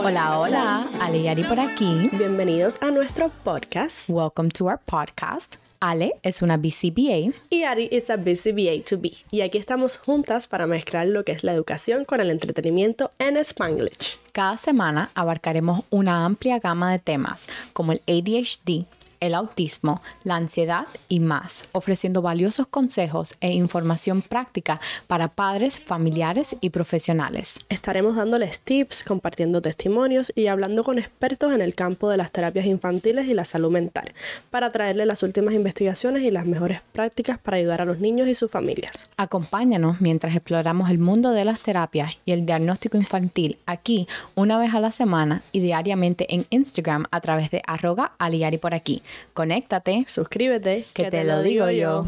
Hola, hola, Ale y Ari por aquí. Bienvenidos a nuestro podcast. Welcome to our podcast. Ale es una BCBA Y Ari it's a BCBA to be. Y aquí estamos juntas para mezclar lo que es la educación con el entretenimiento en Spanglish. Cada semana abarcaremos una amplia gama de temas como el ADHD, el autismo, la ansiedad y más, ofreciendo valiosos consejos e información práctica para padres, familiares y profesionales. Estaremos dándoles tips, compartiendo testimonios y hablando con expertos en el campo de las terapias infantiles y la salud mental, para traerles las últimas investigaciones y las mejores prácticas para ayudar a los niños y sus familias. Acompáñanos mientras exploramos el mundo de las terapias y el diagnóstico infantil aquí una vez a la semana y diariamente en Instagram a través de arroga aliari por aquí. Conéctate, suscríbete, que, te, lo digo yo.